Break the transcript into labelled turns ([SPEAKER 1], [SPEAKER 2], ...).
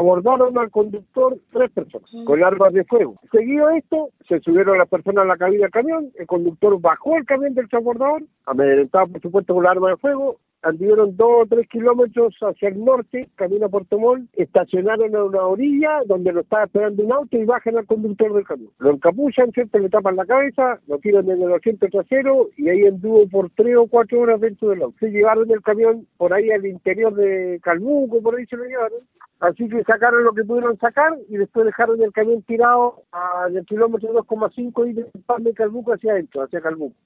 [SPEAKER 1] abordaron al conductor tres personas con armas de fuego. Seguido esto, se subieron las personas a la cabina del camión, el conductor bajó el camión del transbordador, amedrentado por supuesto con la arma de fuego, anduvieron dos o tres kilómetros hacia el norte, camino a Puerto Montt, estacionaron a una orilla donde lo estaba esperando un auto y bajan al conductor del camión. Lo encapuchan, ¿cierto? Le tapan la cabeza, lo tiran en el asiento trasero y ahí anduvo por tres o cuatro horas dentro del auto. Se llevaron el camión por ahí al interior de Calbuco, por ahí se lo llevaron. Así que sacaron lo que pudieron sacar y después dejaron el camión tirado a, en el kilómetro 2,5 y de Calbuco hacia adentro, hacia Calbuco.